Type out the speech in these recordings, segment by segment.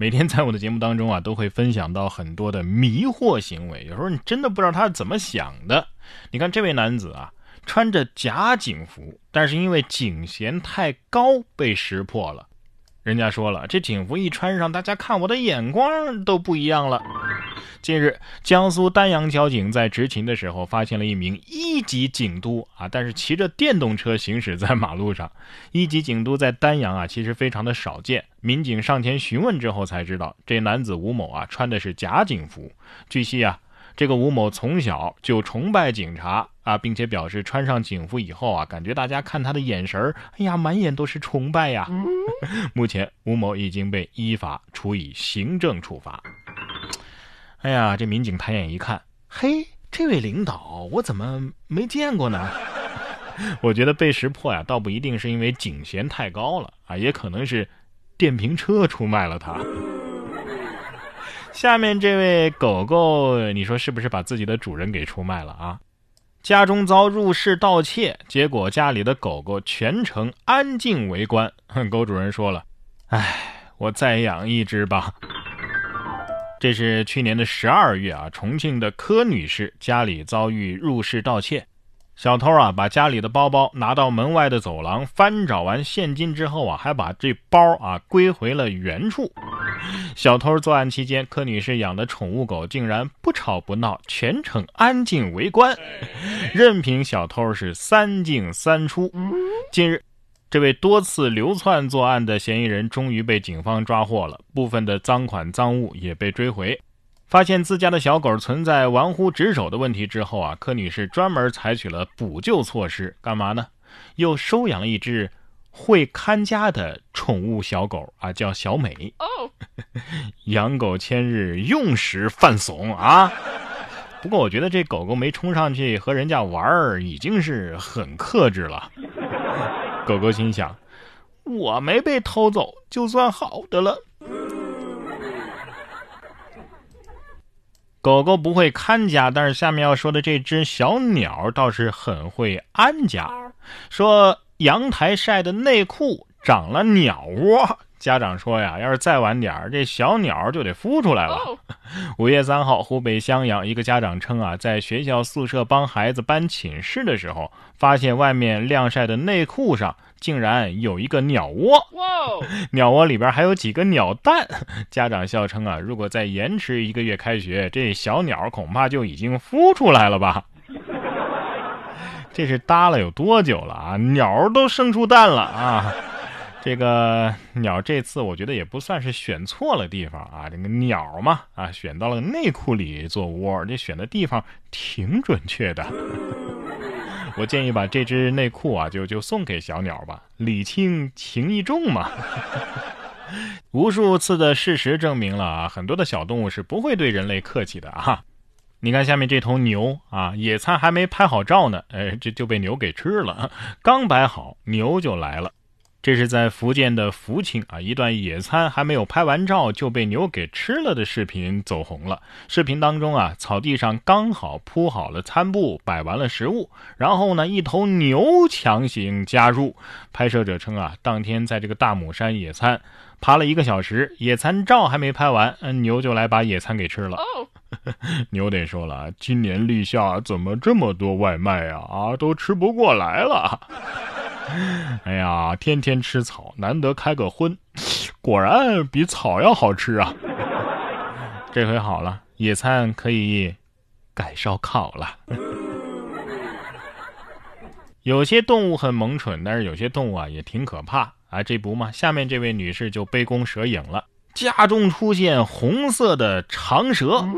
每天在我的节目当中啊，都会分享到很多的迷惑行为，有时候你真的不知道他是怎么想的。你看这位男子啊，穿着假警服，但是因为警衔太高被识破了。人家说了，这警服一穿上，大家看我的眼光都不一样了。近日，江苏丹阳交警在执勤的时候，发现了一名一级警督啊，但是骑着电动车行驶在马路上。一级警督在丹阳啊，其实非常的少见。民警上前询问之后，才知道这男子吴某啊，穿的是假警服。据悉啊。这个吴某从小就崇拜警察啊，并且表示穿上警服以后啊，感觉大家看他的眼神儿，哎呀，满眼都是崇拜呀。目前吴某已经被依法处以行政处罚。哎呀，这民警抬眼一看，嘿，这位领导我怎么没见过呢？我觉得被识破呀，倒不一定是因为警衔太高了啊，也可能是电瓶车出卖了他。下面这位狗狗，你说是不是把自己的主人给出卖了啊？家中遭入室盗窃，结果家里的狗狗全程安静围观。狗主人说了：“哎，我再养一只吧。”这是去年的十二月啊，重庆的柯女士家里遭遇入室盗窃。小偷啊，把家里的包包拿到门外的走廊，翻找完现金之后啊，还把这包啊归回了原处。小偷作案期间，柯女士养的宠物狗竟然不吵不闹，全程安静围观，任凭小偷是三进三出。近日，这位多次流窜作案的嫌疑人终于被警方抓获了，部分的赃款赃物也被追回。发现自家的小狗存在玩忽职守的问题之后啊，柯女士专门采取了补救措施，干嘛呢？又收养了一只会看家的宠物小狗啊，叫小美。养狗千日，用时犯怂啊！不过我觉得这狗狗没冲上去和人家玩儿，已经是很克制了。狗狗心想：我没被偷走，就算好的了。狗狗不会看家，但是下面要说的这只小鸟倒是很会安家。说阳台晒的内裤长了鸟窝，家长说呀，要是再晚点这小鸟就得孵出来了。五月三号，湖北襄阳一个家长称啊，在学校宿舍帮孩子搬寝室的时候，发现外面晾晒的内裤上。竟然有一个鸟窝，鸟窝里边还有几个鸟蛋。家长笑称啊，如果再延迟一个月开学，这小鸟恐怕就已经孵出来了吧？这是搭了有多久了啊？鸟都生出蛋了啊！这个鸟这次我觉得也不算是选错了地方啊，这个鸟嘛啊，选到了内裤里做窝，这选的地方挺准确的。我建议把这只内裤啊，就就送给小鸟吧，礼轻情意重嘛。无数次的事实证明了啊，很多的小动物是不会对人类客气的啊。你看下面这头牛啊，野餐还没拍好照呢，哎，这就被牛给吃了。刚摆好，牛就来了。这是在福建的福清啊，一段野餐还没有拍完照就被牛给吃了的视频走红了。视频当中啊，草地上刚好铺好了餐布，摆完了食物，然后呢，一头牛强行加入。拍摄者称啊，当天在这个大母山野餐，爬了一个小时，野餐照还没拍完，牛就来把野餐给吃了。牛得说了，今年立夏怎么这么多外卖啊？啊，都吃不过来了。哎呀，天天吃草，难得开个荤，果然比草要好吃啊！这回好了，野餐可以改烧烤了。有些动物很萌蠢，但是有些动物啊也挺可怕啊！这不嘛，下面这位女士就杯弓蛇影了，家中出现红色的长蛇，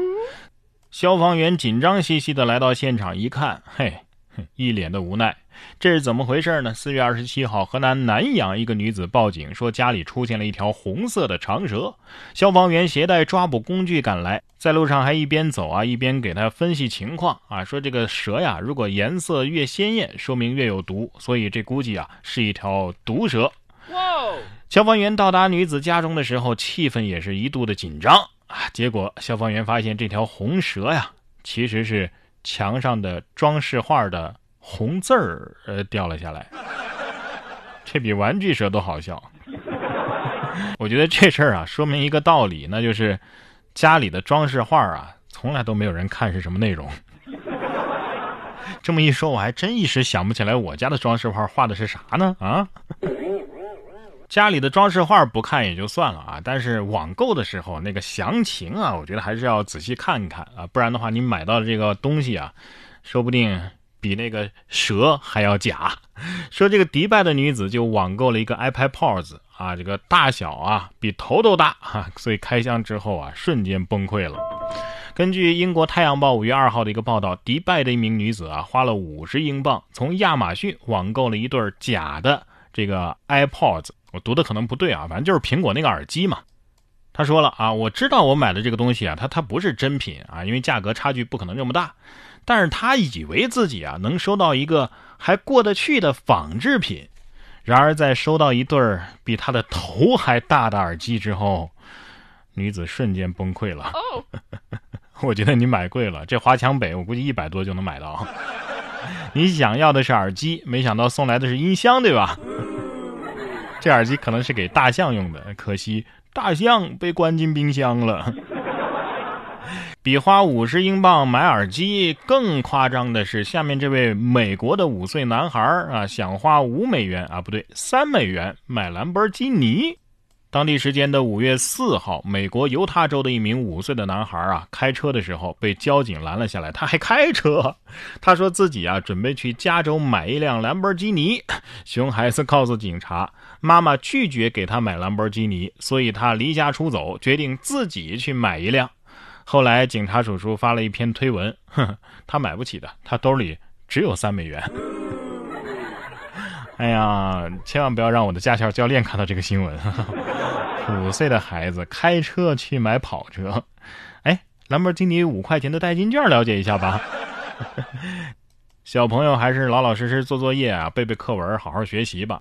消防员紧张兮兮的来到现场一看，嘿。一脸的无奈。这是怎么回事呢？四月二十七号，河南南阳一个女子报警说家里出现了一条红色的长蛇，消防员携带抓捕工具赶来，在路上还一边走啊一边给她分析情况啊，说这个蛇呀，如果颜色越鲜艳，说明越有毒，所以这估计啊是一条毒蛇。消防员到达女子家中的时候，气氛也是一度的紧张啊。结果消防员发现这条红蛇呀，其实是墙上的装饰画的。红字儿呃掉了下来，这比玩具蛇都好笑。我觉得这事儿啊，说明一个道理，那就是家里的装饰画啊，从来都没有人看是什么内容。这么一说，我还真一时想不起来我家的装饰画画的是啥呢？啊，家里的装饰画不看也就算了啊，但是网购的时候那个详情啊，我觉得还是要仔细看一看啊，不然的话，你买到的这个东西啊，说不定。比那个蛇还要假，说这个迪拜的女子就网购了一个 iPad Pros 啊，这个大小啊比头都大哈，所以开箱之后啊瞬间崩溃了。根据英国《太阳报》五月二号的一个报道，迪拜的一名女子啊花了五十英镑从亚马逊网购了一对假的这个 iPods，我读的可能不对啊，反正就是苹果那个耳机嘛。他说了啊，我知道我买的这个东西啊，它它不是真品啊，因为价格差距不可能这么大。但是他以为自己啊能收到一个还过得去的仿制品，然而在收到一对儿比他的头还大的耳机之后，女子瞬间崩溃了。我觉得你买贵了，这华强北我估计一百多就能买到。你想要的是耳机，没想到送来的是音箱，对吧？这耳机可能是给大象用的，可惜大象被关进冰箱了。比花五十英镑买耳机更夸张的是，下面这位美国的五岁男孩啊，想花五美元啊，不对，三美元买兰博基尼。当地时间的五月四号，美国犹他州的一名五岁的男孩啊，开车的时候被交警拦了下来。他还开车，他说自己啊准备去加州买一辆兰博基尼。熊孩子告诉警察，妈妈拒绝给他买兰博基尼，所以他离家出走，决定自己去买一辆。后来，警察叔叔发了一篇推文，哼，他买不起的，他兜里只有三美元。哎呀，千万不要让我的驾校教练看到这个新闻。五岁的孩子开车去买跑车，哎，兰博基尼五块钱的代金券，了解一下吧。小朋友还是老老实实做作业啊，背背课文，好好学习吧。